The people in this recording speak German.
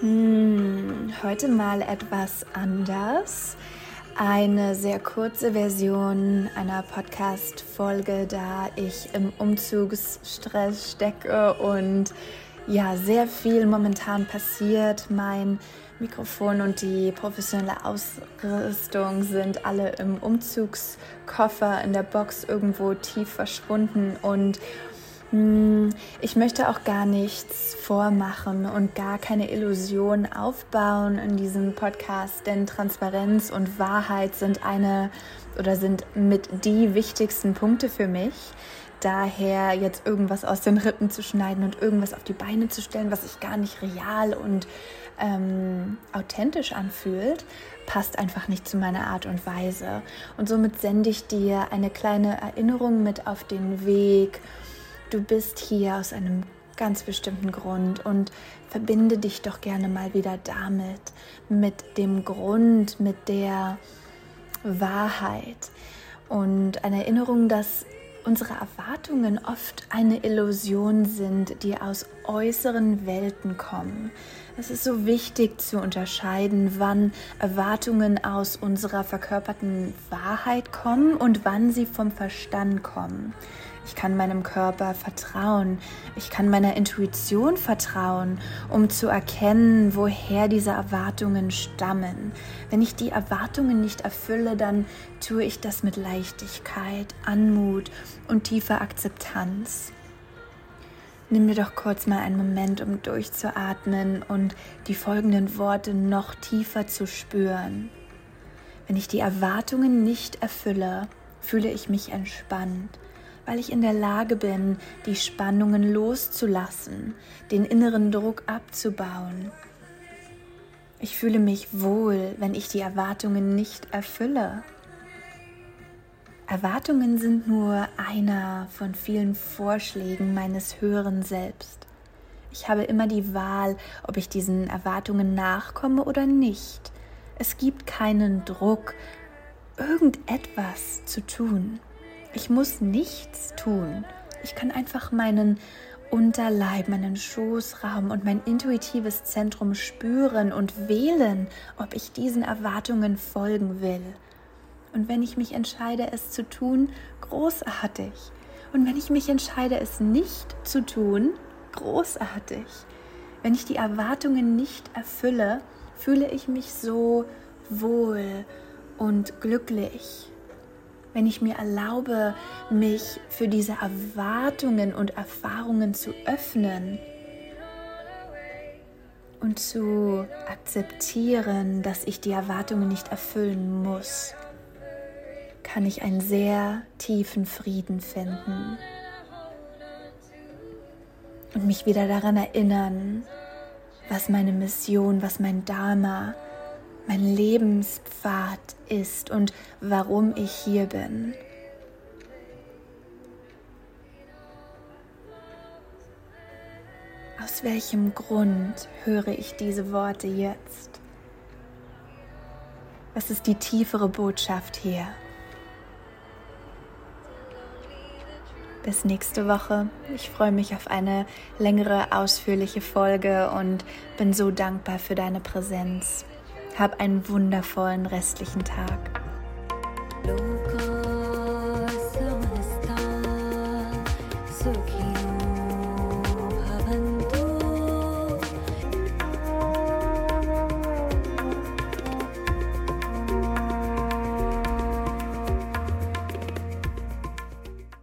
Hm, heute mal etwas anders. Eine sehr kurze Version einer Podcast-Folge, da ich im Umzugsstress stecke und ja, sehr viel momentan passiert. Mein Mikrofon und die professionelle Ausrüstung sind alle im Umzugskoffer in der Box irgendwo tief verschwunden und ich möchte auch gar nichts vormachen und gar keine Illusion aufbauen in diesem Podcast, denn Transparenz und Wahrheit sind eine oder sind mit die wichtigsten Punkte für mich. Daher jetzt irgendwas aus den Rippen zu schneiden und irgendwas auf die Beine zu stellen, was sich gar nicht real und ähm, authentisch anfühlt, passt einfach nicht zu meiner Art und Weise. Und somit sende ich dir eine kleine Erinnerung mit auf den Weg du bist hier aus einem ganz bestimmten Grund und verbinde dich doch gerne mal wieder damit, mit dem Grund, mit der Wahrheit und eine Erinnerung, dass unsere Erwartungen oft eine Illusion sind, die aus äußeren Welten kommen. Es ist so wichtig zu unterscheiden, wann Erwartungen aus unserer verkörperten Wahrheit kommen und wann sie vom Verstand kommen. Ich kann meinem Körper vertrauen. Ich kann meiner Intuition vertrauen, um zu erkennen, woher diese Erwartungen stammen. Wenn ich die Erwartungen nicht erfülle, dann tue ich das mit Leichtigkeit, Anmut und tiefer Akzeptanz. Nimm dir doch kurz mal einen Moment, um durchzuatmen und die folgenden Worte noch tiefer zu spüren. Wenn ich die Erwartungen nicht erfülle, fühle ich mich entspannt weil ich in der Lage bin, die Spannungen loszulassen, den inneren Druck abzubauen. Ich fühle mich wohl, wenn ich die Erwartungen nicht erfülle. Erwartungen sind nur einer von vielen Vorschlägen meines höheren Selbst. Ich habe immer die Wahl, ob ich diesen Erwartungen nachkomme oder nicht. Es gibt keinen Druck, irgendetwas zu tun. Ich muss nichts tun. Ich kann einfach meinen Unterleib, meinen Schoßraum und mein intuitives Zentrum spüren und wählen, ob ich diesen Erwartungen folgen will. Und wenn ich mich entscheide, es zu tun, großartig. Und wenn ich mich entscheide, es nicht zu tun, großartig. Wenn ich die Erwartungen nicht erfülle, fühle ich mich so wohl und glücklich wenn ich mir erlaube, mich für diese Erwartungen und Erfahrungen zu öffnen und zu akzeptieren, dass ich die Erwartungen nicht erfüllen muss, kann ich einen sehr tiefen Frieden finden und mich wieder daran erinnern, was meine Mission, was mein Dharma, mein Lebenspfad ist und warum ich hier bin. Aus welchem Grund höre ich diese Worte jetzt? Was ist die tiefere Botschaft hier? Bis nächste Woche. Ich freue mich auf eine längere, ausführliche Folge und bin so dankbar für deine Präsenz. Hab einen wundervollen restlichen Tag.